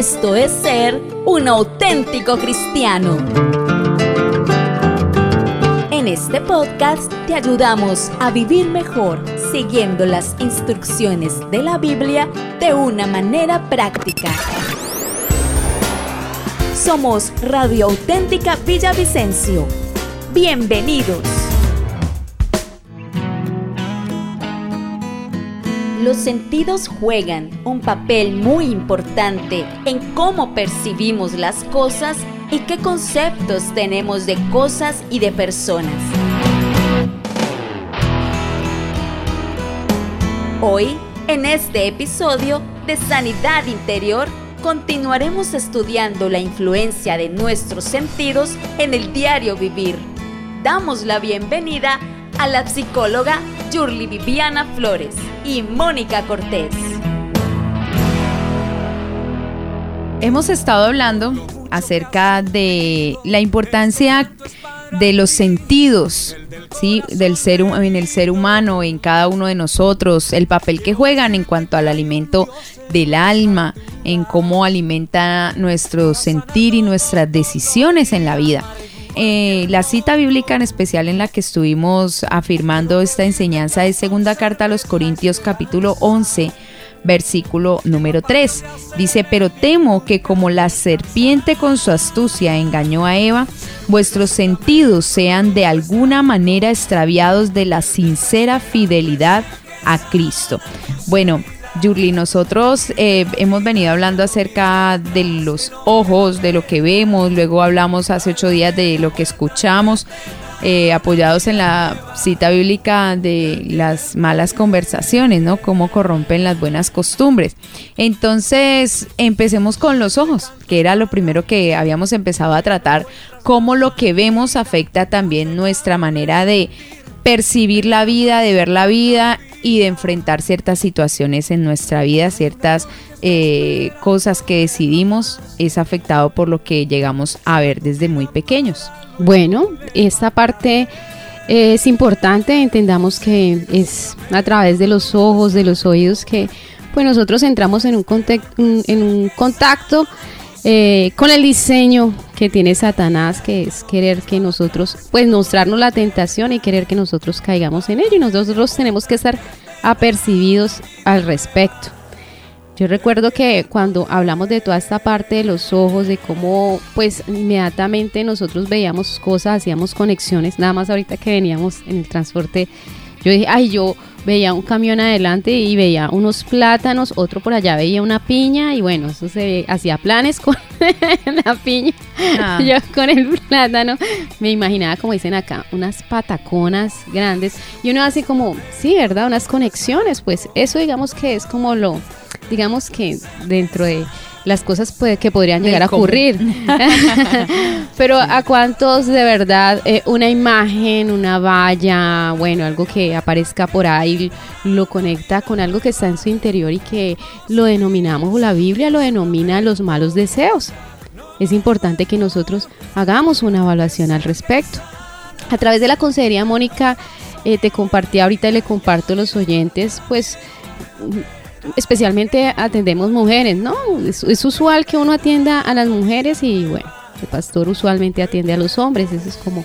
Esto es ser un auténtico cristiano. En este podcast te ayudamos a vivir mejor siguiendo las instrucciones de la Biblia de una manera práctica. Somos Radio Auténtica Villavicencio. Bienvenidos. Los sentidos juegan un papel muy importante en cómo percibimos las cosas y qué conceptos tenemos de cosas y de personas. Hoy, en este episodio de Sanidad Interior, continuaremos estudiando la influencia de nuestros sentidos en el diario vivir. Damos la bienvenida a la psicóloga Yurli Viviana Flores y Mónica Cortés. Hemos estado hablando acerca de la importancia de los sentidos, ¿sí? Del ser, en el ser humano, en cada uno de nosotros, el papel que juegan en cuanto al alimento del alma, en cómo alimenta nuestro sentir y nuestras decisiones en la vida. Eh, la cita bíblica en especial en la que estuvimos afirmando esta enseñanza es segunda carta a los Corintios capítulo 11 versículo número 3. Dice, pero temo que como la serpiente con su astucia engañó a Eva, vuestros sentidos sean de alguna manera extraviados de la sincera fidelidad a Cristo. Bueno, Yurli, nosotros eh, hemos venido hablando acerca de los ojos, de lo que vemos, luego hablamos hace ocho días de lo que escuchamos, eh, apoyados en la cita bíblica de las malas conversaciones, ¿no? Cómo corrompen las buenas costumbres. Entonces, empecemos con los ojos, que era lo primero que habíamos empezado a tratar, cómo lo que vemos afecta también nuestra manera de percibir la vida, de ver la vida y de enfrentar ciertas situaciones en nuestra vida, ciertas eh, cosas que decidimos, es afectado por lo que llegamos a ver desde muy pequeños. Bueno, esta parte es importante, entendamos que es a través de los ojos, de los oídos que pues nosotros entramos en un, en un contacto eh, con el diseño que tiene Satanás, que es querer que nosotros, pues mostrarnos la tentación y querer que nosotros caigamos en ello. Y nosotros tenemos que estar apercibidos al respecto. Yo recuerdo que cuando hablamos de toda esta parte de los ojos, de cómo pues inmediatamente nosotros veíamos cosas, hacíamos conexiones, nada más ahorita que veníamos en el transporte, yo dije, ay, yo veía un camión adelante y veía unos plátanos, otro por allá veía una piña y bueno, eso se hacía planes con la piña. Ah. Yo con el plátano me imaginaba, como dicen acá, unas pataconas grandes y uno hace como, sí, ¿verdad? Unas conexiones, pues eso digamos que es como lo, digamos que dentro de las cosas que podrían llegar a ocurrir. Pero a cuántos de verdad eh, una imagen, una valla, bueno, algo que aparezca por ahí, lo conecta con algo que está en su interior y que lo denominamos, o la Biblia lo denomina los malos deseos. Es importante que nosotros hagamos una evaluación al respecto. A través de la Consejería Mónica, eh, te compartí ahorita y le comparto a los oyentes, pues especialmente atendemos mujeres, ¿no? Es, usual que uno atienda a las mujeres y bueno, el pastor usualmente atiende a los hombres, eso es como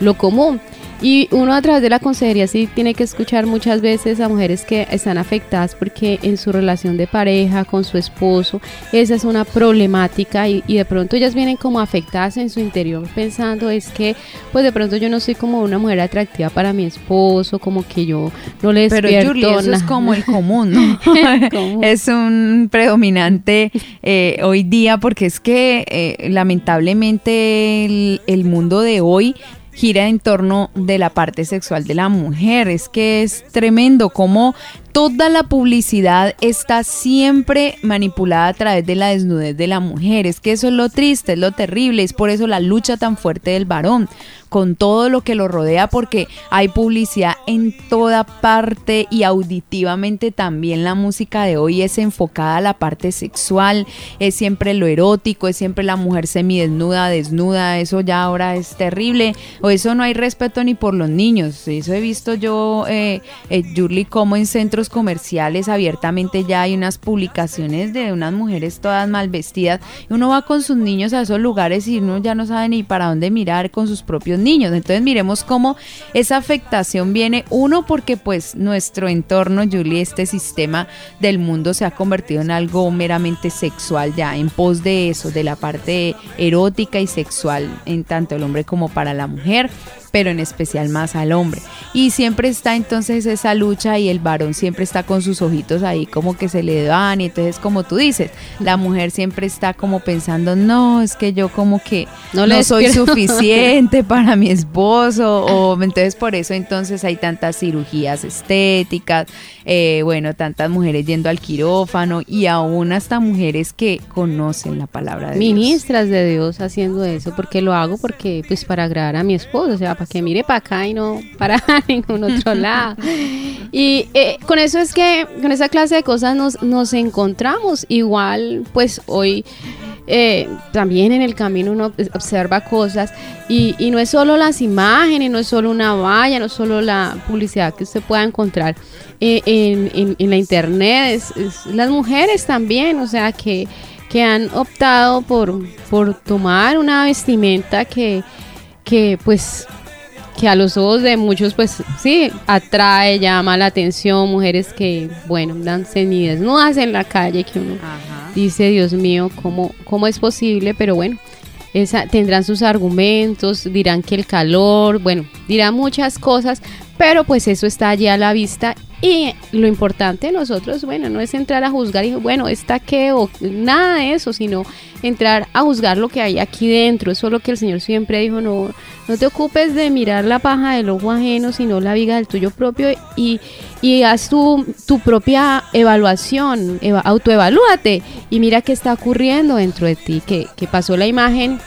lo común. Y uno a través de la consejería sí tiene que escuchar muchas veces a mujeres que están afectadas porque en su relación de pareja con su esposo, esa es una problemática y, de pronto ellas vienen como afectadas en su interior pensando es que pues de pronto yo no soy como una mujer atractiva para mi esposo, como que yo no le despierto Pero eso es como el común, ¿no? es un predominante eh, hoy día porque es que eh, lamentablemente el mundo de hoy gira en torno de la parte sexual de la mujer. Es que es tremendo cómo toda la publicidad está siempre manipulada a través de la desnudez de la mujer. Es que eso es lo triste, es lo terrible, es por eso la lucha tan fuerte del varón con todo lo que lo rodea porque hay publicidad en toda parte y auditivamente también la música de hoy es enfocada a la parte sexual, es siempre lo erótico, es siempre la mujer semidesnuda, desnuda, eso ya ahora es terrible, o eso no hay respeto ni por los niños, eso he visto yo, eh, eh como en centros comerciales abiertamente ya hay unas publicaciones de unas mujeres todas mal vestidas. Uno va con sus niños a esos lugares y uno ya no sabe ni para dónde mirar con sus propios niños. Entonces miremos cómo esa afectación viene, uno porque pues nuestro entorno, Julie, este sistema del mundo se ha convertido en algo meramente sexual ya, en pos de eso, de la parte erótica y sexual en tanto el hombre como para la mujer pero en especial más al hombre. Y siempre está entonces esa lucha y el varón siempre está con sus ojitos ahí como que se le dan y entonces como tú dices, la mujer siempre está como pensando, no, es que yo como que no, no soy suficiente para mi esposo o entonces por eso entonces hay tantas cirugías estéticas, eh, bueno, tantas mujeres yendo al quirófano y aún hasta mujeres que conocen la palabra de Ministras de Dios haciendo eso, porque lo hago porque pues para agradar a mi esposo, o sea, para que mire para acá y no para ningún otro lado. Y eh, con eso es que, con esa clase de cosas nos, nos encontramos. Igual, pues hoy eh, también en el camino uno observa cosas y, no es solo las imágenes, no es solo una valla, no es solo la publicidad que usted pueda encontrar eh, en, en, la internet, es, las mujeres también, o sea, que, que han optado por, por tomar una vestimenta que, que pues que a los ojos de muchos, pues sí, atrae, llama la atención, mujeres que, bueno, dan desnudas en la calle, que uno dice, Dios mío, ¿cómo, ¿cómo es posible? Pero bueno, esa, tendrán sus argumentos, dirán que el calor, bueno, dirán muchas cosas, pero pues eso está allí a la vista y lo importante de nosotros, bueno, no es entrar a juzgar y bueno, está qué o nada de eso, sino entrar a juzgar lo que hay aquí dentro. Eso es lo que el Señor siempre dijo, no, no te ocupes de mirar la paja del ojo ajeno, sino la viga del tuyo propio y, y haz tu, tu propia evaluación, autoevalúate y mira qué está ocurriendo dentro de ti, que, que pasó la imagen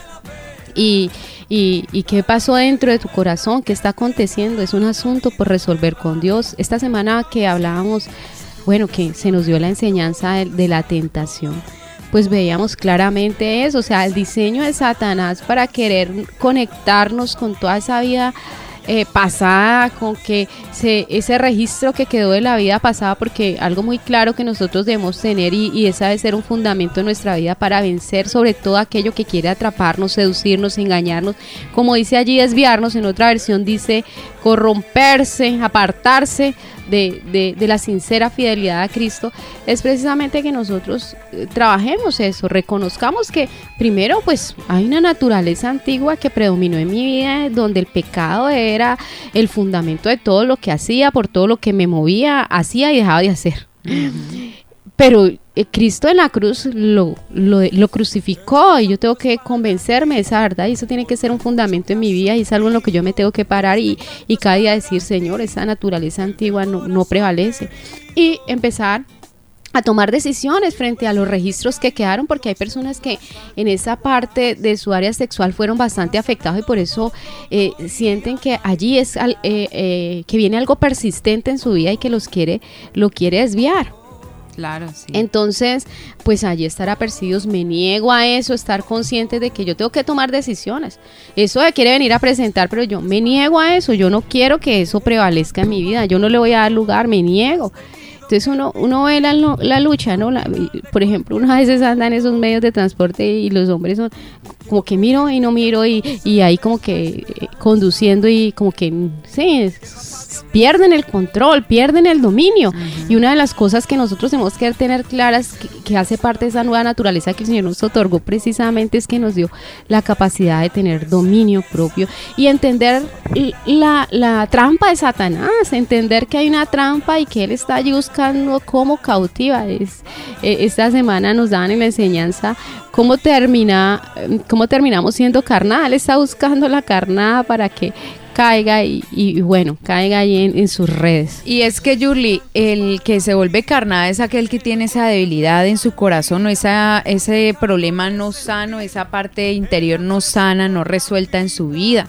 y y, qué pasó dentro de tu corazón, qué está aconteciendo. Es un asunto por resolver con Dios. Esta semana que hablábamos, bueno, que se nos dio la enseñanza de, la tentación pues veíamos claramente eso, o sea, el diseño de Satanás para querer conectarnos con toda esa vida eh, pasada, con que se, ese registro que quedó de la vida pasada, porque algo muy claro que nosotros debemos tener y, y esa debe ser un fundamento en nuestra vida para vencer sobre todo aquello que quiere atraparnos, seducirnos, engañarnos, como dice allí, desviarnos, en otra versión dice corromperse, apartarse de, la sincera fidelidad a Cristo, es precisamente que nosotros eh, trabajemos eso, reconozcamos que primero pues hay una naturaleza antigua que predominó en mi vida, donde el pecado era el fundamento de todo lo que hacía, por todo lo que me movía, hacía y dejaba de hacer. Pero eh, Cristo en la cruz lo, lo, crucificó y yo tengo que convencerme de esa verdad y eso tiene que ser un fundamento en mi vida y es algo en lo que yo me tengo que parar y, y cada día decir, Señor, esa naturaleza antigua no, no prevalece. Y empezar a tomar decisiones frente a los registros que quedaron, porque hay personas que en esa parte de su área sexual fueron bastante afectados y por eso eh, sienten que allí es eh, que viene algo persistente en su vida y que los quiere, lo quiere desviar. Claro, sí. Entonces, pues allí estar apercibidos, me niego a eso, estar consciente de que yo tengo que tomar decisiones. Eso de quiere venir a presentar, pero yo me niego a eso, yo no quiero que eso prevalezca en mi vida, yo no le voy a dar lugar, me niego. Entonces uno, uno ve la, la lucha, ¿no? por ejemplo, uno a veces anda en esos medios de transporte y los hombres son como que miro y no miro y, y ahí como que eh, conduciendo y como que, sí, pierden el control, pierden el dominio. Y una de las cosas que nosotros tenemos que tener claras, que, hace parte de esa nueva naturaleza que el Señor nos otorgó precisamente, es que nos dio la capacidad de tener dominio propio y entender la, la trampa de Satanás, entender que hay una trampa y que Él está allí buscando cómo cautiva. Es, eh, esta semana nos daban en la enseñanza cómo termina, cómo terminamos siendo carnada. Él está buscando la carnada para que caiga y, bueno, caiga ahí en, sus redes. Y es que Julie, el que se vuelve carnada es aquel que tiene esa debilidad en su corazón, o esa, ese problema no sano, esa parte interior no sana, no resuelta en su vida.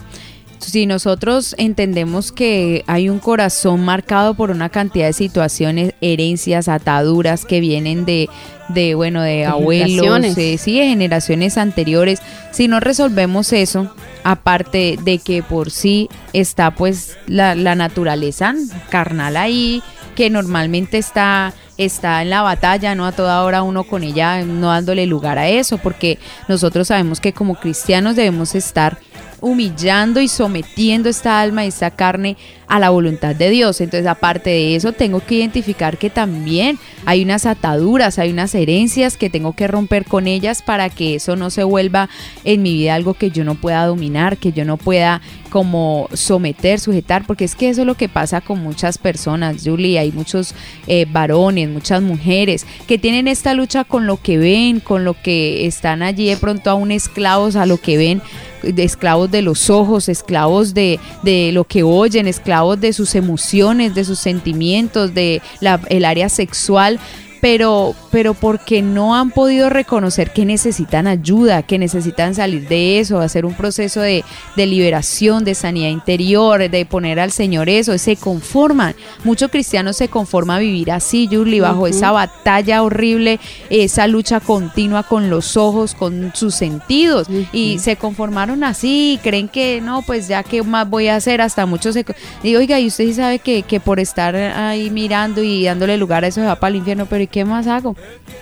Si nosotros entendemos que hay un corazón marcado por una cantidad de situaciones, herencias, ataduras que vienen de, de bueno, de, abuelos, eh, sí, de generaciones anteriores, si no resolvemos eso, aparte de que por sí está pues la, la naturaleza carnal ahí, que normalmente está está en la batalla, no a toda hora uno con ella, no dándole lugar a eso, porque nosotros sabemos que como cristianos debemos estar humillando y sometiendo esta alma y esta carne a la voluntad de Dios. Entonces, aparte de eso, tengo que identificar que también hay unas ataduras, hay unas herencias que tengo que romper con ellas para que eso no se vuelva en mi vida algo que yo no pueda dominar, que yo no pueda como someter, sujetar, porque es que eso es lo que pasa con muchas personas, Julie, hay muchos eh, varones, muchas mujeres que tienen esta lucha con lo que ven, con lo que están allí de pronto aún esclavos a lo que ven, esclavos de los ojos, esclavos de, de lo que oyen, esclavos de sus emociones, de sus sentimientos, de la, el área sexual pero, pero porque no han podido reconocer que necesitan ayuda, que necesitan salir de eso, hacer un proceso de, liberación, de sanidad interior, de poner al Señor eso, se conforman. Muchos cristianos se conforman a vivir así, Julie, bajo esa batalla horrible, esa lucha continua con los ojos, con sus sentidos, y se conformaron así, y creen que no, pues ya qué más voy a hacer, hasta muchos se... Digo, oiga, y usted sí sabe que, que por estar ahí mirando y dándole lugar a eso se va para el infierno, pero ¿qué más hago?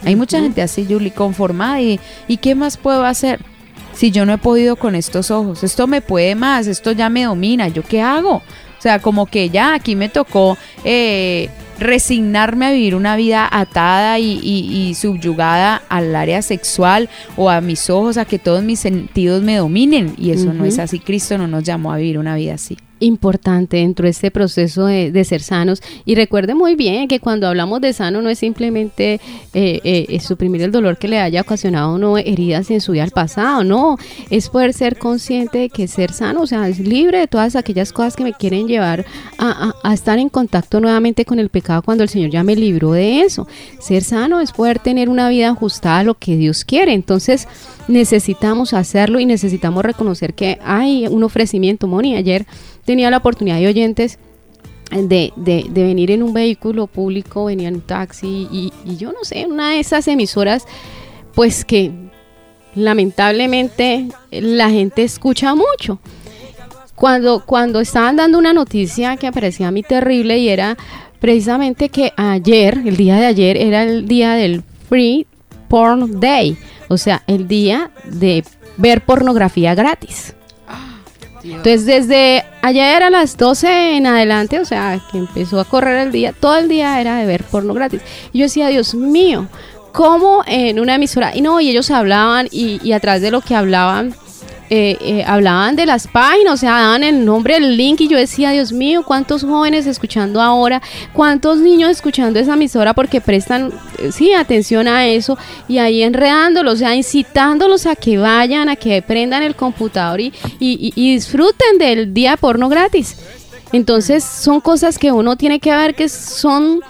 Hay mucha gente así, Julie, conformada y, ¿y qué más puedo hacer? Si yo no he podido con estos ojos, esto me puede más, esto ya me domina, ¿yo qué hago? O sea, como que ya aquí me tocó eh, resignarme a vivir una vida atada y, subyugada al área sexual o a mis ojos, a que todos mis sentidos me dominen. Y eso no es así. Cristo no nos llamó a vivir una vida así importante dentro de este proceso de, ser sanos. Y recuerde muy bien que cuando hablamos de sano no es simplemente eh, eh, suprimir el dolor que le haya ocasionado no heridas en su vida al pasado, no, es poder ser consciente de que ser sano, o sea, es libre de todas aquellas cosas que me quieren llevar a, a estar en contacto nuevamente con el pecado cuando el Señor ya me libró de eso. Ser sano es poder tener una vida ajustada a lo que Dios quiere. Entonces, necesitamos hacerlo y necesitamos reconocer que hay un ofrecimiento. Moni, ayer tenía la oportunidad de oyentes de, de, venir en un vehículo público, venía en un taxi y, yo no sé, una de esas emisoras, pues que lamentablemente la gente escucha mucho. Cuando, cuando estaban dando una noticia que parecía a mí terrible y era precisamente que ayer, el día de ayer, era el día del Free Porn Day. O sea, el día de ver pornografía gratis. Entonces, desde ayer a las 12 en adelante, o sea, que empezó a correr el día, todo el día era de ver porno gratis. Y yo decía, Dios mío, ¿cómo en una emisora? Y no, y ellos hablaban y, y atrás de lo que hablaban, eh, eh, hablaban de las páginas, o sea, daban el nombre, el link y yo decía, Dios mío, cuántos jóvenes escuchando ahora, cuántos niños escuchando esa emisora porque prestan, eh, sí, atención a eso y ahí enredándolos, o sea, incitándolos a que vayan, a que prendan el computador y, y disfruten del día porno gratis. Entonces son cosas que uno tiene que ver que son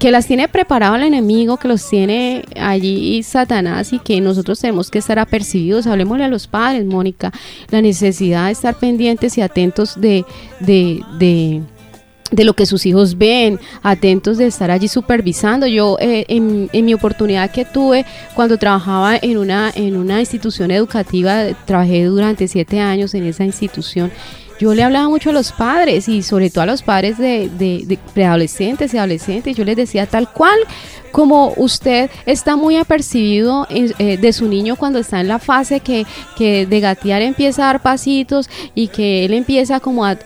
que las tiene preparado el enemigo, que los tiene allí Satanás y que nosotros tenemos que estar apercibidos. Hablemosle a los padres, Mónica, la necesidad de estar pendientes y atentos de, de, de de lo que sus hijos ven, atentos de estar allí supervisando. Yo eh, en, en, mi oportunidad que tuve cuando trabajaba en una, en una institución educativa, trabajé durante siete años en esa institución yo le hablaba mucho a los padres y sobre todo a los padres de, de, preadolescentes y adolescentes. Yo les decía tal cual como usted está muy apercibido eh, de su niño cuando está en la fase que, que, de gatear empieza a dar pasitos y que él empieza como a,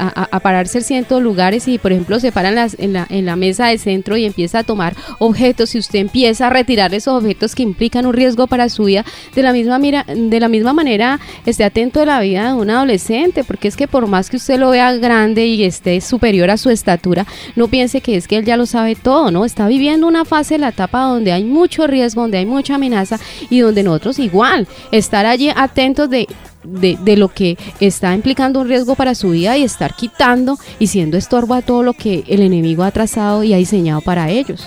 pararse en ciertos lugares y por ejemplo se para en, la, en la mesa de centro y empieza a tomar objetos y usted empieza a retirar esos objetos que implican un riesgo para su vida, de la misma, mira, de la misma manera esté atento de la vida de un adolescente, porque es que por más que usted lo vea grande y esté superior a su estatura, no piense que es que él ya lo sabe todo, ¿no? Está viviendo una fase la etapa donde hay mucho riesgo, donde hay mucha amenaza y donde nosotros igual estar allí atentos de de, lo que está implicando un riesgo para su vida y estar quitando y siendo estorbo a todo lo que el enemigo ha trazado y ha diseñado para ellos.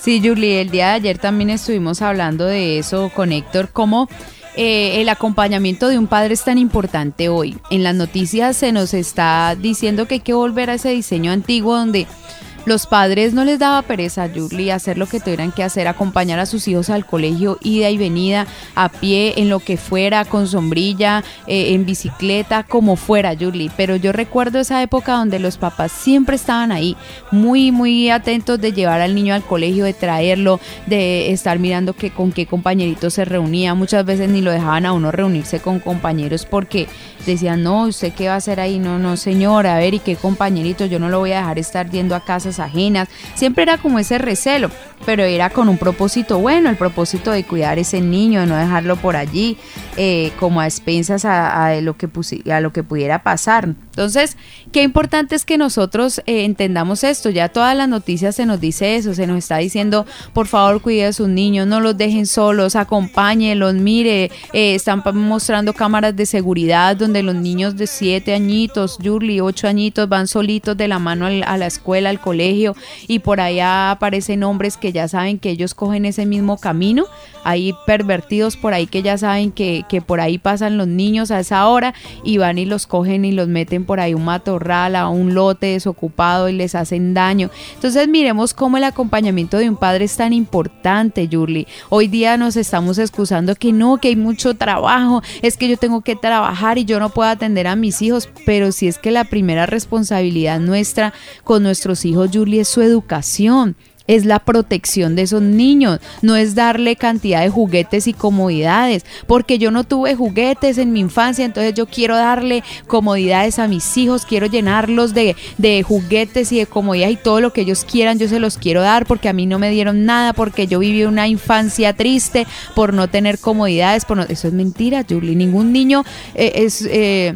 Sí, Julie, el día de ayer también estuvimos hablando de eso con Héctor, cómo eh, el acompañamiento de un padre es tan importante hoy. En las noticias se nos está diciendo que hay que volver a ese diseño antiguo donde los padres no les daba pereza, Julie, hacer lo que tuvieran que hacer, acompañar a sus hijos al colegio, ida y venida, a pie, en lo que fuera, con sombrilla, eh, en bicicleta, como fuera, Julie. Pero yo recuerdo esa época donde los papás siempre estaban ahí, muy, muy atentos de llevar al niño al colegio, de traerlo, de estar mirando que, con qué compañeritos se reunía. Muchas veces ni lo dejaban a uno reunirse con compañeros porque decían, no, ¿usted qué va a hacer ahí? No, no, señora, a ver, ¿y qué compañerito? Yo no lo voy a dejar estar yendo a ajenas. Siempre era como ese recelo, pero era con un propósito bueno, el propósito de cuidar ese niño, de no dejarlo por allí, eh, como a expensas lo que a lo que pudiera pasar. Entonces, qué importante es que nosotros eh, entendamos esto. Ya todas las noticias se nos dice eso, se nos está diciendo, por favor, cuide a sus niños, no los dejen solos, acompáñenlos, mire, eh, están mostrando cámaras de seguridad donde los niños de 7 añitos, Yurli, 8 añitos, van solitos de la mano a la escuela, al colegio, y por allá aparecen hombres que ya saben que ellos cogen ese mismo camino. Hay pervertidos por ahí que ya saben que, que por ahí pasan los niños a esa hora y van y los cogen y los meten por ahí un matorral, a un lote desocupado y les hacen daño. Entonces miremos cómo el acompañamiento de un padre es tan importante, Yurli. Hoy día nos estamos excusando que no, que hay mucho trabajo, es que yo tengo que trabajar y yo no puedo atender a mis hijos, pero si es que la primera responsabilidad nuestra con nuestros hijos, Yurli, es su educación es la protección de esos niños, no es darle cantidad de juguetes y comodidades, porque yo no tuve juguetes en mi infancia, entonces yo quiero darle comodidades a mis hijos, quiero llenarlos de, de juguetes y de comodidades y todo lo que ellos quieran, yo se los quiero dar porque a mí no me dieron nada, porque yo viví una infancia triste por no tener comodidades, por eso es mentira, Julie, ningún niño eh, es... Eh,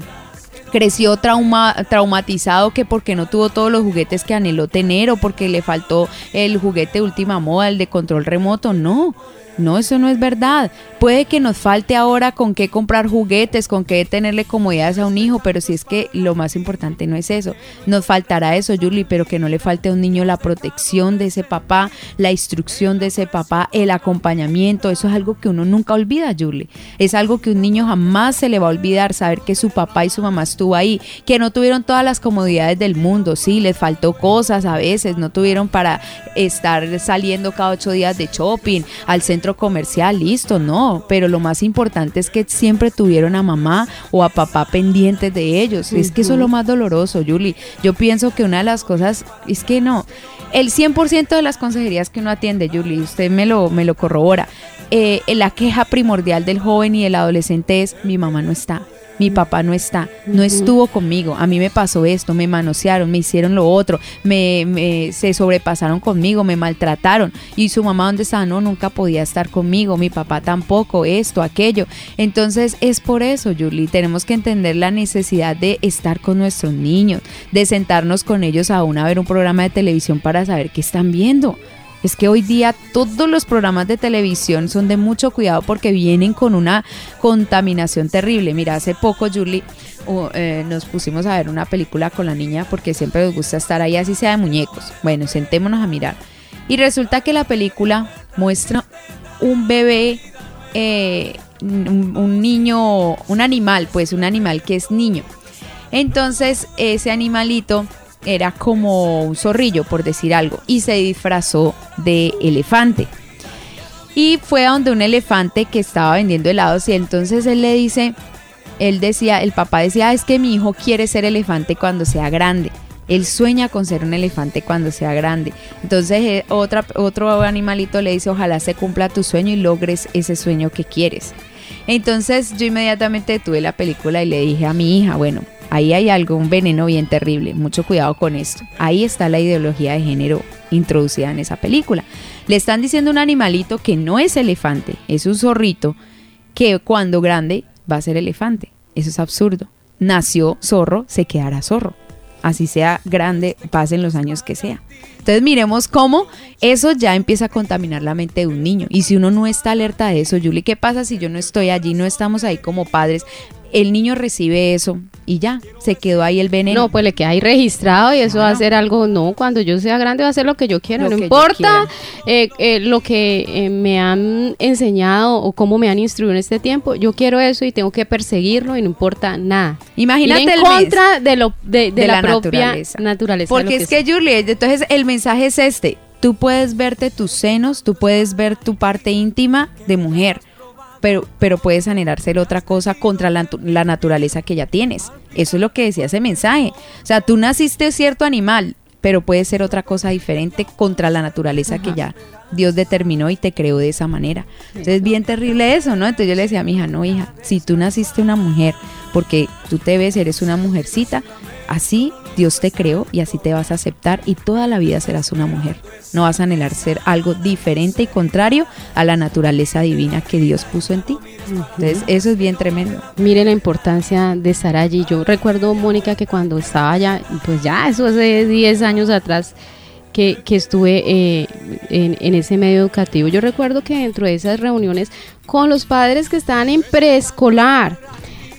creció trauma, traumatizado que porque no tuvo todos los juguetes que anheló tener o porque le faltó el juguete última moda, el de control remoto, no. No, eso no es verdad. Puede que nos falte ahora con qué comprar juguetes, con qué tenerle comodidades a un hijo, pero si es que lo más importante no es eso. Nos faltará eso, Julie, pero que no le falte a un niño la protección de ese papá, la instrucción de ese papá, el acompañamiento. Eso es algo que uno nunca olvida, Julie. Es algo que un niño jamás se le va a olvidar, saber que su papá y su mamá estuvo ahí, que no tuvieron todas las comodidades del mundo, sí, les faltó cosas a veces, no tuvieron para estar saliendo cada ocho días de shopping al centro comercial, listo, no, pero lo más importante es que siempre tuvieron a mamá o a papá pendientes de ellos. Es que eso es lo más doloroso, Julie. Yo pienso que una de las cosas es que no, el 100% de las consejerías que uno atiende, Julie, usted me lo, me lo corrobora, eh, la queja primordial del joven y del adolescente es mi mamá no está mi papá no está, no estuvo conmigo, a mí me pasó esto, me manosearon, me hicieron lo otro, me, se sobrepasaron conmigo, me maltrataron. Y su mamá dónde está, no, nunca podía estar conmigo, mi papá tampoco, esto, aquello. Entonces es por eso, Julie, tenemos que entender la necesidad de estar con nuestros niños, de sentarnos con ellos aún a ver un programa de televisión para saber qué están viendo es que hoy día todos los programas de televisión son de mucho cuidado porque vienen con una contaminación terrible. Mira, hace poco, Julie, eh, nos pusimos a ver una película con la niña porque siempre nos gusta estar ahí, así sea de muñecos. Bueno, sentémonos a mirar. Y resulta que la película muestra un bebé, eh, un niño, un animal, pues un animal que es niño. Entonces, ese animalito era como un zorrillo, por decir algo, y se disfrazó de elefante. Y fue a donde un elefante que estaba vendiendo helados y entonces él le dice, él decía, el papá decía, es que mi hijo quiere ser elefante cuando sea grande. Él sueña con ser un elefante cuando sea grande. Entonces eh, otro animalito le dice, ojalá se cumpla tu sueño y logres ese sueño que quieres. Entonces yo inmediatamente tuve la película y le dije a mi hija, bueno, Ahí hay algo, un veneno bien terrible. Mucho cuidado con esto. Ahí está la ideología de género introducida en esa película. Le están diciendo un animalito que no es elefante, es un zorrito que cuando grande va a ser elefante. Eso es absurdo. Nació zorro, se quedará zorro. Así sea grande, pasen los años que sea. Entonces miremos cómo eso ya empieza a contaminar la mente de un niño. Y si uno no está alerta de eso, Julie, ¿qué pasa si yo no estoy allí, no estamos ahí como padres? El niño recibe eso, y ya, se quedó ahí el veneno. No, pues le queda ahí registrado y eso va a ser algo, no, cuando yo sea grande va a ser lo que yo quiera, no importa eh, eh, lo que eh, me han enseñado o cómo me han instruido en este tiempo, yo quiero eso y tengo que perseguirlo y no importa nada. Imagínate en contra de, lo, de, la, propia naturaleza. Porque es que, Julie, entonces el mensaje es este, tú puedes verte tus senos, tú puedes ver tu parte íntima de mujer, pero, pero puedes anhelar otra cosa contra la, naturaleza que ya tienes. Eso es lo que decía ese mensaje. O sea, tú naciste cierto animal, pero puede ser otra cosa diferente contra la naturaleza que ya Dios determinó y te creó de esa manera. Entonces es bien terrible eso, ¿no? Entonces yo le decía a mi hija, no, hija, si tú naciste una mujer, porque tú te ves, eres una mujercita, así Dios te creó y así te vas a aceptar y toda la vida serás una mujer. No vas a anhelar ser algo diferente y contrario a la naturaleza divina que Dios puso en ti. Entonces, eso es bien tremendo. Mire la importancia de estar allí. Yo recuerdo, Mónica, que cuando estaba allá, pues ya, eso hace 10 años atrás, que, estuve eh, en, en, ese medio educativo. Yo recuerdo que dentro de esas reuniones con los padres que estaban en preescolar,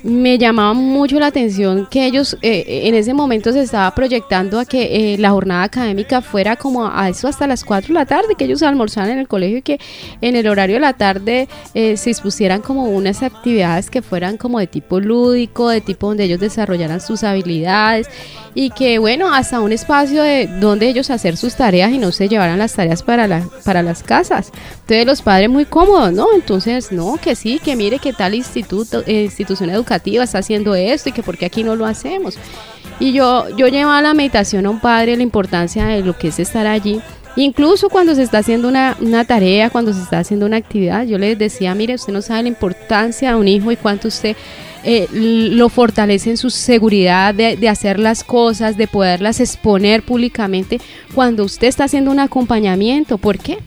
me llamaba mucho la atención que ellos eh, en ese momento se estaba proyectando a que eh, la jornada académica fuera como a eso hasta las 4 de la tarde, que ellos almorzaran en el colegio y que en el horario de la tarde eh, se dispusieran como unas actividades que fueran como de tipo lúdico, de tipo donde ellos desarrollaran sus habilidades y que bueno, hasta un espacio de donde ellos hacer sus tareas y no se llevaran las tareas para, la, para las casas. Entonces los padres muy cómodos, ¿no? Entonces, no, que sí, que mire que tal instituto, institución educativa está haciendo esto y que por qué aquí no lo hacemos. Y yo, yo llevaba la meditación a un padre la importancia de lo que es estar allí. Incluso cuando se está haciendo una, una, tarea, cuando se está haciendo una actividad, yo les decía, mire, usted no sabe la importancia de un hijo y cuánto usted eh, lo fortalece en su seguridad de, de, hacer las cosas, de poderlas exponer públicamente cuando usted está haciendo un acompañamiento. ¿Por qué?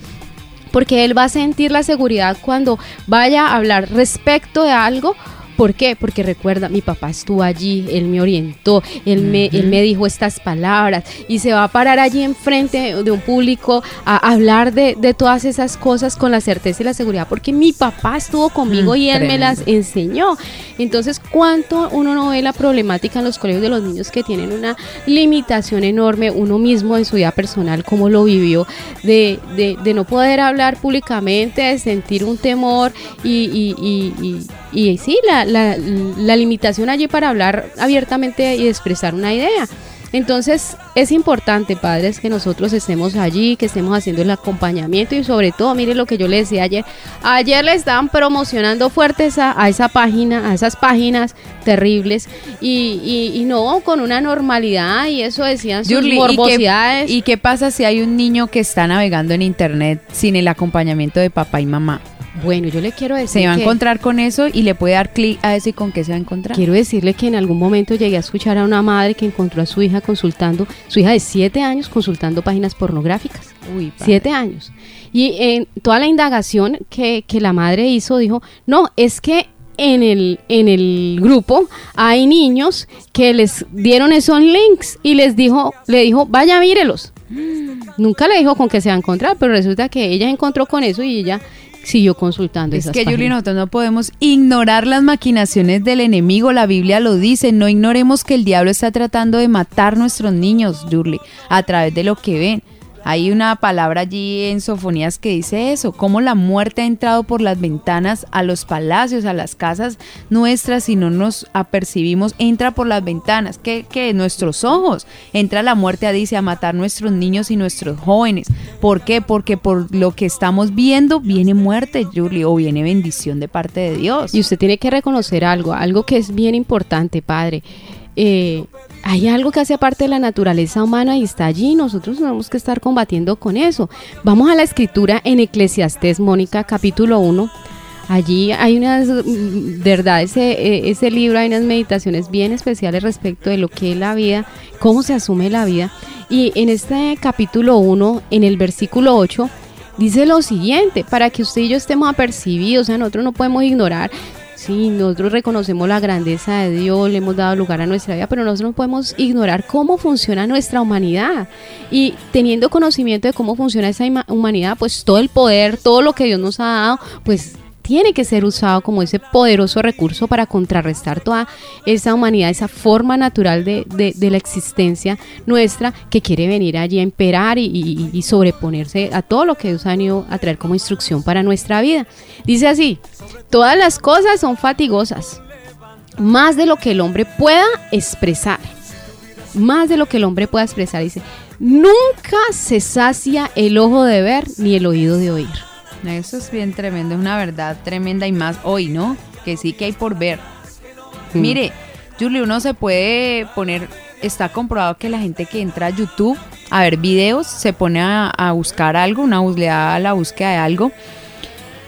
Porque él va a sentir la seguridad cuando vaya a hablar respecto de algo ¿Por qué? Porque recuerda, mi papá estuvo allí, él me orientó, él, me, él me dijo estas palabras y se va a parar allí enfrente de un público a hablar de, todas esas cosas con la certeza y la seguridad, porque mi papá estuvo conmigo mm, y él me las enseñó. Entonces, ¿cuánto uno no ve la problemática en los colegios de los niños que tienen una limitación enorme, uno mismo en su vida personal, cómo lo vivió, de, de, no poder hablar públicamente, de sentir un temor y, y, y, y sí, la, la, la limitación allí para hablar abiertamente y expresar una idea. Entonces es importante, padres, que nosotros estemos allí, que estemos haciendo el acompañamiento y sobre todo, mire lo que yo le decía ayer, ayer le estaban promocionando fuertes a, esa página, a esas páginas terribles y, y, no con una normalidad y eso decían sus morbosidades. ¿y qué pasa si hay un niño que está navegando en internet sin el acompañamiento de papá y mamá? Bueno, yo le quiero decir. Se va a encontrar con eso y le puede dar clic a eso y con qué se va a encontrar. Quiero decirle que en algún momento llegué a escuchar a una madre que encontró a su hija consultando, su hija de siete años consultando páginas pornográficas. Uy, siete años. Y en toda la indagación que, que la madre hizo, dijo: No, es que en el, en el grupo hay niños que les dieron esos links y les dijo, le dijo, vaya, mírelos. Nunca le dijo con qué se va a encontrar, pero resulta que ella encontró con eso y ella siguió consultando. Es que, Julie, nosotros no podemos ignorar las maquinaciones del enemigo. La Biblia lo dice. No ignoremos que el diablo está tratando de matar nuestros niños, Julie, a través de lo que ven. Hay una palabra allí en Sofonías que dice eso, cómo la muerte ha entrado por las ventanas a los palacios, a las casas nuestras y no nos apercibimos, entra por las ventanas, que, que nuestros ojos, entra la muerte, dice, a matar nuestros niños y nuestros jóvenes. ¿Por qué? Porque por lo que estamos viendo viene muerte, Julie, o viene bendición de parte de Dios. Y usted tiene que reconocer algo, algo que es bien importante, Padre. Eh, hay algo que hace parte de la naturaleza humana y está allí. Nosotros tenemos que estar combatiendo con eso. Vamos a la escritura en Eclesiastés, Mónica, capítulo 1. Allí hay unas, mm, verdad, ese, eh, ese libro hay unas meditaciones bien especiales respecto de lo que es la vida, cómo se asume la vida. Y en este capítulo 1, en el versículo 8, dice lo siguiente, para que usted y yo estemos apercibidos, o sea, nosotros no podemos ignorar Sí, nosotros reconocemos la grandeza de Dios, le hemos dado lugar a nuestra vida, pero nosotros no podemos ignorar cómo funciona nuestra humanidad. Y teniendo conocimiento de cómo funciona esa humanidad, pues todo el poder, todo lo que Dios nos ha dado, pues tiene que ser usado como ese poderoso recurso para contrarrestar toda esa humanidad, esa forma natural de, la existencia nuestra que quiere venir allí a imperar y, y sobreponerse a todo lo que Dios ha venido a traer como instrucción para nuestra vida. Dice así, todas las cosas son fatigosas, más de lo que el hombre pueda expresar. Más de lo que el hombre pueda expresar, dice, nunca se sacia el ojo de ver ni el oído de oír. Eso es bien tremendo, es una verdad tremenda y más hoy, ¿no? Que sí que hay por ver. Mm. Mire, Julie, uno se puede poner, está comprobado que la gente que entra a YouTube a ver videos, se pone a, buscar algo, una da la búsqueda de algo,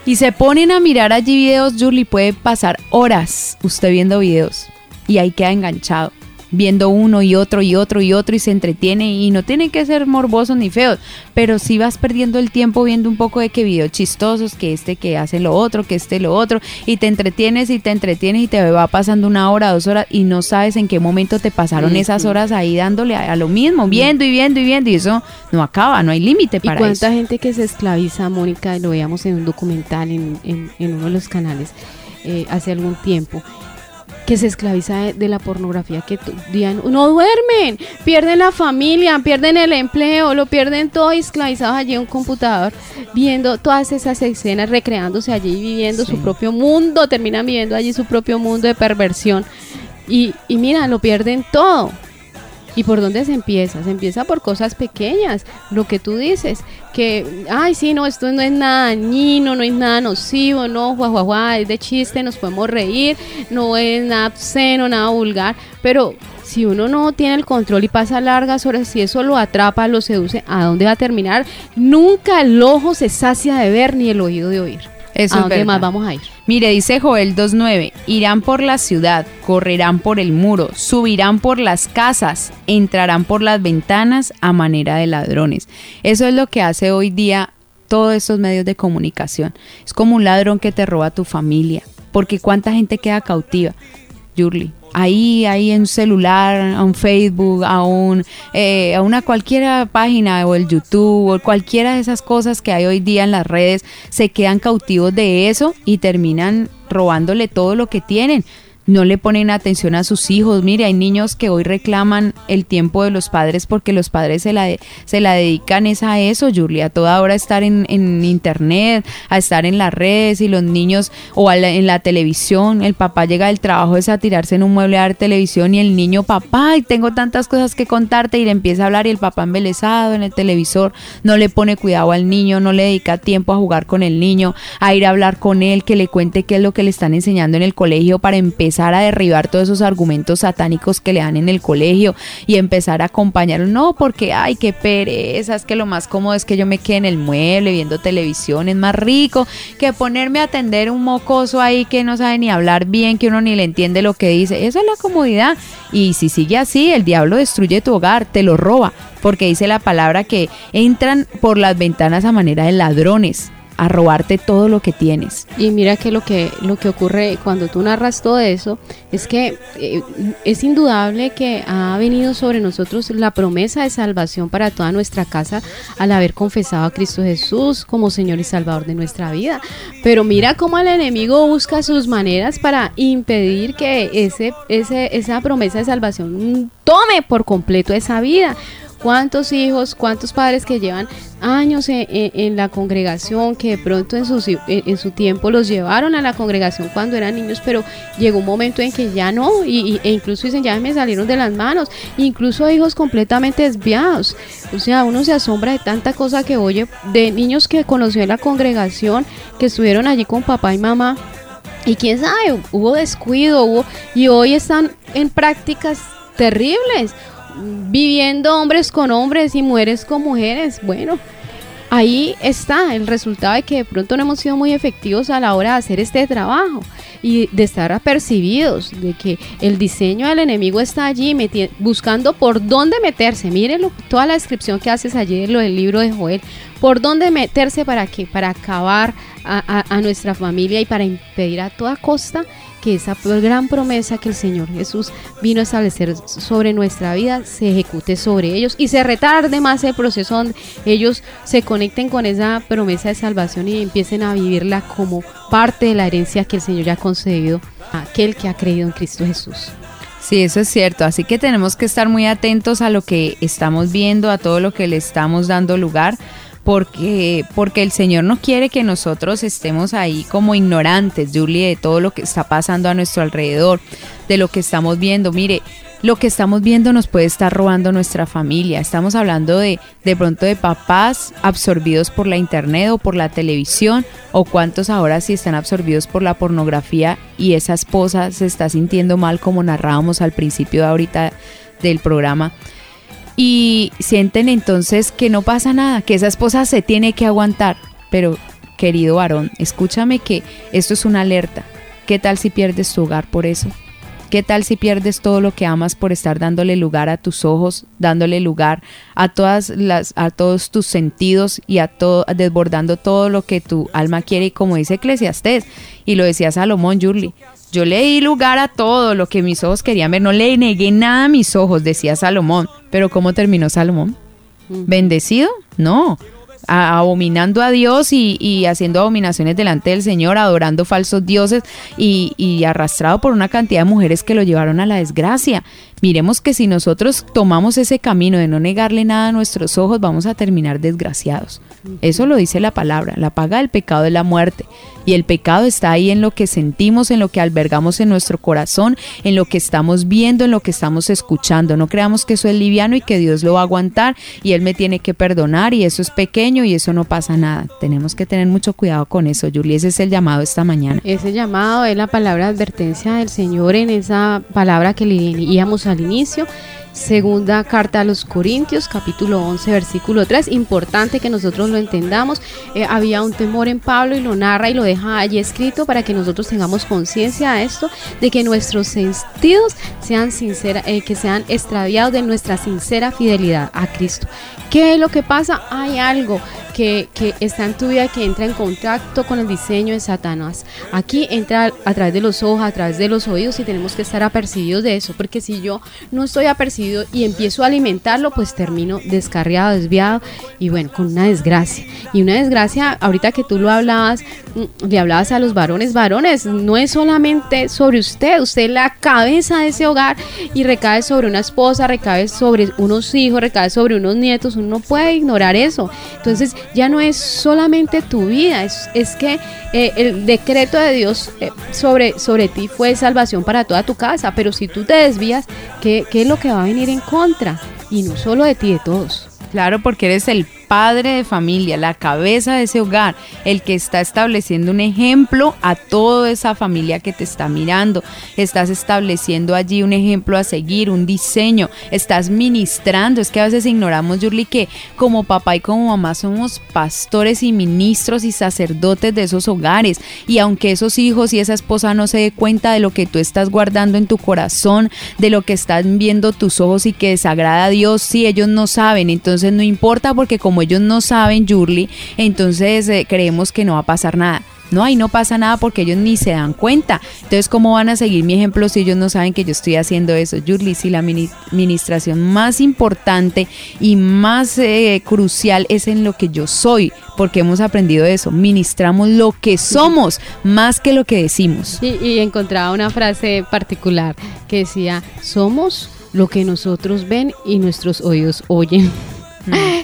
y se ponen a mirar allí videos, Julie, puede pasar horas usted viendo videos y ahí queda enganchado viendo uno y otro y otro y otro y se entretiene y no tiene que ser morbosos ni feos, pero si vas perdiendo el tiempo viendo un poco de que videos chistosos, que este que hace lo otro, que este lo otro y te entretienes y te entretienes y te va pasando una hora, dos horas y no sabes en qué momento te pasaron esas horas ahí dándole a, lo mismo, viendo y viendo y viendo y eso no acaba, no hay límite para ¿Y cuánta gente que se esclaviza, Mónica, lo veíamos en un documental en, en, uno de los canales eh, hace algún tiempo que se esclaviza de, la pornografía, que día no duermen, pierden la familia, pierden el empleo, lo pierden todo esclavizados allí en un computador, viendo todas esas escenas, recreándose allí, viviendo su propio mundo, terminan viviendo allí su propio mundo de perversión. Y, y mira, lo pierden todo. ¿Y por dónde se empieza? Se empieza por cosas pequeñas, lo que tú dices, que, ay, sí, no, esto no es nada dañino, no es nada nocivo, no, guau, es de chiste, nos podemos reír, no es nada obsceno, nada vulgar, pero si uno no tiene el control y pasa largas horas, si eso lo atrapa, lo seduce, ¿a dónde va a terminar? Nunca el ojo se sacia de ver ni el oído de oír. Eso ¿A dónde más vamos a ir? Mire, dice Joel 2.9, irán por la ciudad, correrán por el muro, subirán por las casas, entrarán por las ventanas a manera de ladrones. Eso es lo que hace hoy día todos estos medios de comunicación. Es como un ladrón que te roba tu familia, porque cuánta gente queda cautiva. Yurli, ahí, ahí en celular, a un Facebook, a, un, eh, a una cualquiera página o el YouTube o cualquiera de esas cosas que hay hoy día en las redes, se quedan cautivos de eso y terminan robándole todo lo que tienen no le ponen atención a sus hijos. Mire, hay niños que hoy reclaman el tiempo de los padres porque los padres se la, se la dedican es a eso, Julia, a toda hora estar en, internet, a estar en las redes y los niños o en la televisión. El papá llega del trabajo es a tirarse en un mueble a ver televisión y el niño, papá, y tengo tantas cosas que contarte y le empieza a hablar y el papá embelesado en el televisor no le pone cuidado al niño, no le dedica tiempo a jugar con el niño, a ir a hablar con él, que le cuente qué es lo que le están enseñando en el colegio para empezar empezar a derribar todos esos argumentos satánicos que le dan en el colegio y empezar a acompañarlo. No, porque, ay, qué pereza, es que lo más cómodo es que yo me quede en el mueble viendo televisión, es más rico que ponerme a atender un mocoso ahí que no sabe ni hablar bien, que uno ni le entiende lo que dice. Esa es la comodidad. Y si sigue así, el diablo destruye tu hogar, te lo roba, porque dice la palabra que entran por las ventanas a manera de ladrones a robarte todo lo que tienes. Y mira que lo que lo que ocurre cuando tú narras todo eso es que eh, es indudable que ha venido sobre nosotros la promesa de salvación para toda nuestra casa al haber confesado a Cristo Jesús como Señor y Salvador de nuestra vida. Pero mira cómo el enemigo busca sus maneras para impedir que ese, ese esa promesa de salvación tome por completo esa vida cuántos hijos, cuántos padres que llevan años en, la congregación, que de pronto en su, en su, tiempo los llevaron a la congregación cuando eran niños, pero llegó un momento en que ya no, y, e incluso dicen, ya me salieron de las manos, incluso hijos completamente desviados. O sea, uno se asombra de tanta cosa que oye de niños que conoció en la congregación, que estuvieron allí con papá y mamá. Y quién sabe, hubo descuido, hubo, y hoy están en prácticas terribles viviendo hombres con hombres y mujeres con mujeres. Bueno, ahí está el resultado de que de pronto no hemos sido muy efectivos a la hora de hacer este trabajo y de estar apercibidos de que el diseño del enemigo está allí buscando por dónde meterse. Miren toda la descripción que haces en lo del libro de Joel por dónde meterse para qué, para acabar a, nuestra familia y para impedir a toda costa que esa gran promesa que el Señor Jesús vino a establecer sobre nuestra vida se ejecute sobre ellos y se retarde más el proceso donde ellos se conecten con esa promesa de salvación y empiecen a vivirla como parte de la herencia que el Señor ya ha concedido a aquel que ha creído en Cristo Jesús. Sí, eso es cierto. Así que tenemos que estar muy atentos a lo que estamos viendo, a todo lo que le estamos dando lugar, porque, porque el Señor no quiere que nosotros estemos ahí como ignorantes, Julie, de todo lo que está pasando a nuestro alrededor, de lo que estamos viendo. Mire, lo que estamos viendo nos puede estar robando nuestra familia. Estamos hablando de de pronto de papás absorbidos por la internet o por la televisión o cuántos ahora sí están absorbidos por la pornografía y esa esposa se está sintiendo mal como narrábamos al principio de ahorita del programa y sienten entonces que no pasa nada, que esa esposa se tiene que aguantar. Pero, querido varón, escúchame que esto es una alerta. ¿Qué tal si pierdes tu hogar por eso? ¿Qué tal si pierdes todo lo que amas por estar dándole lugar a tus ojos, dándole lugar a todas las a todos tus sentidos y a todo desbordando todo lo que tu alma quiere y como dice Eclesiastés y lo decía Salomón Yurli, yo le di lugar a todo lo que mis ojos querían ver, no le negué nada a mis ojos, decía Salomón. Pero ¿cómo terminó Salomón? ¿Bendecido? No. Abominando a Dios y, haciendo abominaciones delante del Señor, adorando falsos dioses y, y arrastrado por una cantidad de mujeres que lo llevaron a la desgracia. Miremos que si nosotros tomamos ese camino de no negarle nada a nuestros ojos, vamos a terminar desgraciados. Eso lo dice la palabra. La paga del pecado es la muerte. Y el pecado está ahí en lo que sentimos, en lo que albergamos en nuestro corazón, en lo que estamos viendo, en lo que estamos escuchando. No creamos que eso es liviano y que Dios lo va a aguantar y Él me tiene que perdonar y eso es pequeño y eso no pasa nada. Tenemos que tener mucho cuidado con eso. Julie, ese es el llamado esta mañana. Ese llamado es la palabra advertencia del Señor en esa palabra que leíamos al inicio. Segunda carta a los Corintios, capítulo 11, versículo 3. Importante que nosotros lo entendamos. Eh, había un temor en Pablo y lo narra y lo deja allí escrito para que nosotros tengamos conciencia de esto, de que nuestros sentidos sean sincera, eh, que sean extraviados de nuestra sincera fidelidad a Cristo. ¿Qué es lo que pasa? Hay algo que, está en tu vida que entra en contacto con el diseño de Satanás. Aquí entra a través de los ojos, a través de los oídos y tenemos que estar apercibidos de eso, porque si yo no estoy apercibido y empiezo a alimentarlo, pues termino descarriado, desviado y bueno, con una desgracia. Y una desgracia, ahorita que tú lo hablabas, le hablabas a los varones, varones, no es solamente sobre usted, usted es la cabeza de ese hogar y recae sobre una esposa, recae sobre unos hijos, recae sobre unos nietos, uno no puede ignorar eso. Entonces, ya no es solamente tu vida, es, es que eh, el decreto de Dios eh, sobre, sobre ti fue salvación para toda tu casa, pero si tú te desvías, ¿qué, ¿qué es lo que va a venir en contra? Y no solo de ti, de todos. Claro, porque eres el padre de familia, la cabeza de ese hogar, el que está estableciendo un ejemplo a toda esa familia que te está mirando. Estás estableciendo allí un ejemplo a seguir, un diseño, estás ministrando. Es que a veces ignoramos, Yurli, que como papá y como mamá somos pastores y ministros y sacerdotes de esos hogares. Y aunque esos hijos y esa esposa no se dé cuenta de lo que tú estás guardando en tu corazón, de lo que están viendo tus ojos y que desagrada a Dios, si ellos no saben, entonces no importa porque como ellos no saben Yurli, entonces eh, creemos que no va a pasar nada. No, ahí no pasa nada porque ellos ni se dan cuenta. Entonces, ¿cómo van a seguir mi ejemplo si ellos no saben que yo estoy haciendo eso? Yurli, si la administración más importante y más eh, crucial es en lo que yo soy, porque hemos aprendido eso. Ministramos lo que somos más que lo que decimos. y encontraba una frase particular que decía, somos lo que nosotros ven y nuestros oídos oyen.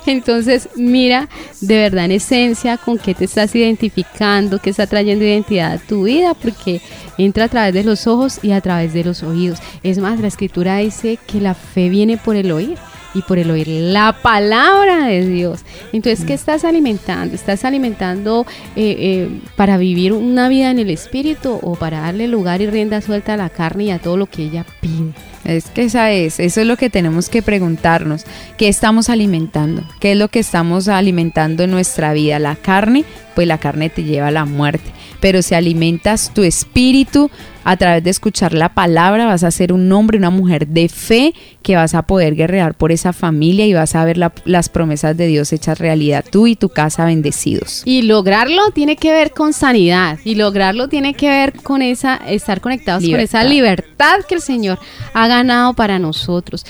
Entonces, mira de verdad en esencia con qué te estás identificando, qué está trayendo identidad a tu vida, porque entra a través de los ojos y a través de los oídos. Es más, la escritura dice que la fe viene por el oír y por el oír la palabra de Dios. Entonces, ¿qué estás alimentando? ¿Estás alimentando eh, eh, para vivir una vida en el espíritu o para darle lugar y rienda suelta a la carne y a todo lo que ella pide? Es que esa es, eso es lo que tenemos que preguntarnos. ¿Qué estamos alimentando? ¿Qué es lo que estamos alimentando en nuestra vida? ¿La carne? Pues la carne te lleva a la muerte. Pero si alimentas tu espíritu, a través de escuchar la palabra vas a ser un hombre, una mujer de fe que vas a poder guerrear por esa familia y vas a ver las promesas de Dios hechas realidad, tú y tu casa bendecidos. Y lograrlo tiene que ver con sanidad y lograrlo tiene que ver con esa estar conectados con esa libertad que el Señor ha ganado para nosotros.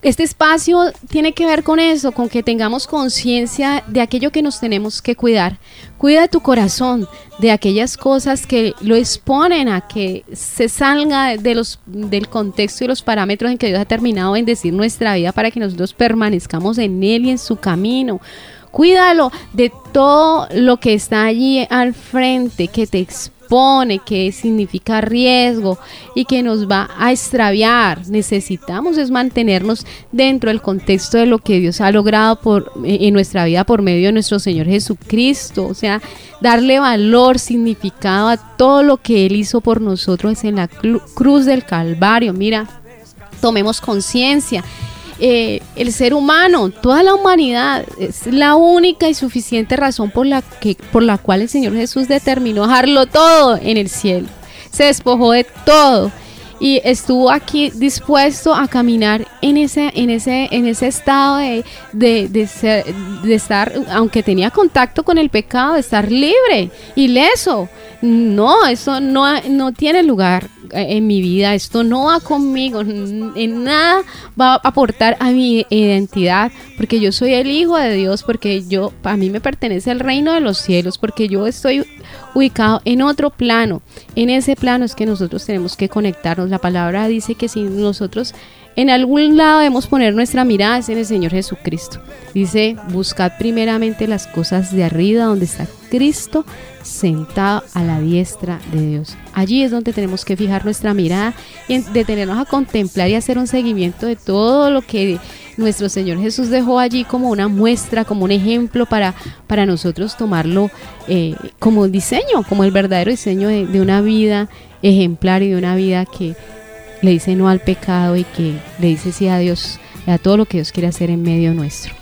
Este espacio tiene que ver con eso, con que tengamos conciencia de aquello que nos tenemos que cuidar. Cuida tu corazón de aquellas cosas que lo exponen a que se salga de los, del contexto y los parámetros en que Dios ha terminado en decir nuestra vida para que nosotros permanezcamos en Él y en su camino. Cuídalo de todo lo que está allí al frente, que te expone, que significa riesgo y que nos va a extraviar. Necesitamos es mantenernos dentro del contexto de lo que Dios ha logrado por, en nuestra vida por medio de nuestro Señor Jesucristo. O sea, darle valor, significado a todo lo que Él hizo por nosotros en la cruz del Calvario. Mira, tomemos conciencia eh, el ser humano, toda la humanidad, es la única y suficiente razón por la, que, por la cual el Señor Jesús determinó dejarlo todo en el cielo. Se despojó de todo y estuvo aquí dispuesto a caminar en ese, en ese, en ese estado de, de, ser, de estar, aunque tenía contacto con el pecado, de estar libre, ileso. No, eso no, no tiene lugar en mi vida, esto no va conmigo, en nada va a aportar a mi identidad, porque yo soy el hijo de Dios, porque yo, a mí me pertenece el reino de los cielos, porque yo estoy ubicado en otro plano. En ese plano es que nosotros tenemos que conectarnos. La palabra dice que si nosotros en algún lado debemos poner nuestra mirada es en el Señor Jesucristo. Dice, buscad primeramente las cosas de arriba donde está Cristo sentado a la diestra de Dios. Allí es donde tenemos que fijar nuestra mirada y detenernos a contemplar y hacer un seguimiento de todo lo que nuestro Señor Jesús dejó allí como una muestra, como un ejemplo para, para nosotros tomarlo eh, como diseño, como el verdadero diseño de, de una vida ejemplar y de una vida que le dice no al pecado y que le dice sí a Dios, a todo lo que Dios quiere hacer en medio nuestro.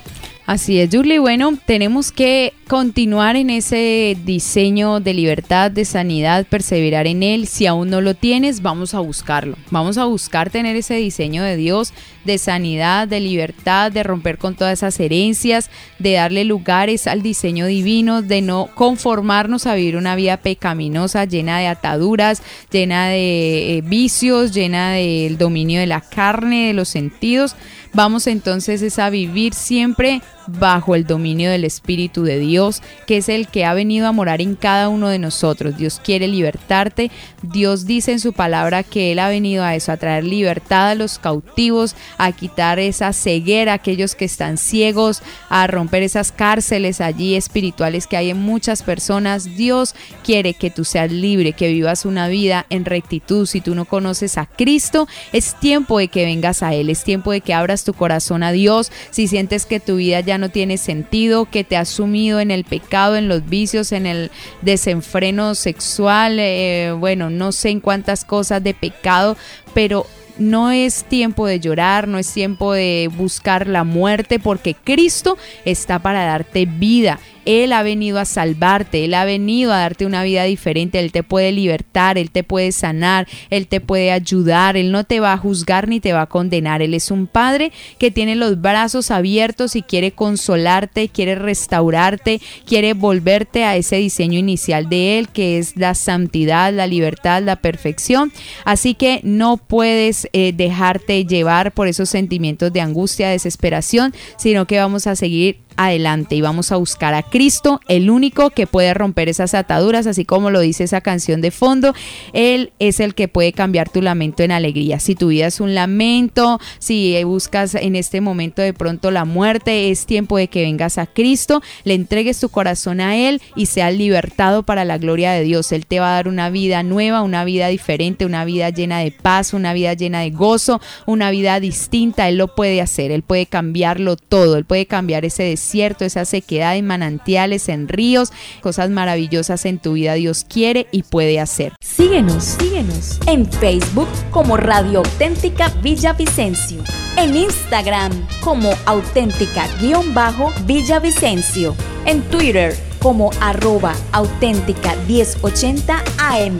Así es, Julie. Bueno, tenemos que continuar en ese diseño de libertad, de sanidad, perseverar en él. Si aún no lo tienes, vamos a buscarlo. Vamos a buscar tener ese diseño de Dios, de sanidad, de libertad, de romper con todas esas herencias, de darle lugares al diseño divino, de no conformarnos a vivir una vida pecaminosa, llena de ataduras, llena de eh, vicios, llena del dominio de la carne, de los sentidos. Vamos entonces a vivir siempre bajo el dominio del Espíritu de Dios, que es el que ha venido a morar en cada uno de nosotros. Dios quiere libertarte. Dios dice en su palabra que Él ha venido a eso, a traer libertad a los cautivos, a quitar esa ceguera a aquellos que están ciegos, a romper esas cárceles allí espirituales que hay en muchas personas. Dios quiere que tú seas libre, que vivas una vida en rectitud. Si tú no conoces a Cristo, es tiempo de que vengas a Él, es tiempo de que abras tu corazón a Dios. Si sientes que tu vida ya no tiene sentido, que te has sumido en el pecado, en los vicios, en el desenfreno sexual, eh, bueno, no sé en cuántas cosas de pecado, pero no es tiempo de llorar, no es tiempo de buscar la muerte, porque Cristo está para darte vida. Él ha venido a salvarte, Él ha venido a darte una vida diferente, Él te puede libertar, Él te puede sanar, Él te puede ayudar, Él no te va a juzgar ni te va a condenar. Él es un Padre que tiene los brazos abiertos y quiere consolarte, quiere restaurarte, quiere volverte a ese diseño inicial de Él, que es la santidad, la libertad, la perfección. Así que no puedes eh, dejarte llevar por esos sentimientos de angustia, desesperación, sino que vamos a seguir adelante y vamos a buscar a Cristo, el único que puede romper esas ataduras, así como lo dice esa canción de fondo. Él es el que puede cambiar tu lamento en alegría. Si tu vida es un lamento, si buscas en este momento de pronto la muerte, es tiempo de que vengas a Cristo, le entregues tu corazón a Él y seas libertado para la gloria de Dios. Él te va a dar una vida nueva, una vida diferente, una vida llena de paz, una vida llena de gozo, una vida distinta. Él lo puede hacer, Él puede cambiarlo todo, Él puede cambiar ese deseo cierto, esa sequedad en manantiales, en ríos, cosas maravillosas en tu vida Dios quiere y puede hacer. Síguenos, síguenos en Facebook como Radio Auténtica Villavicencio, en Instagram como auténtica-villavicencio, en Twitter como arroba auténtica 1080 AM,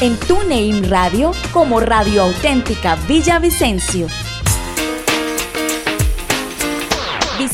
en TuneIn Radio como Radio Auténtica Villavicencio.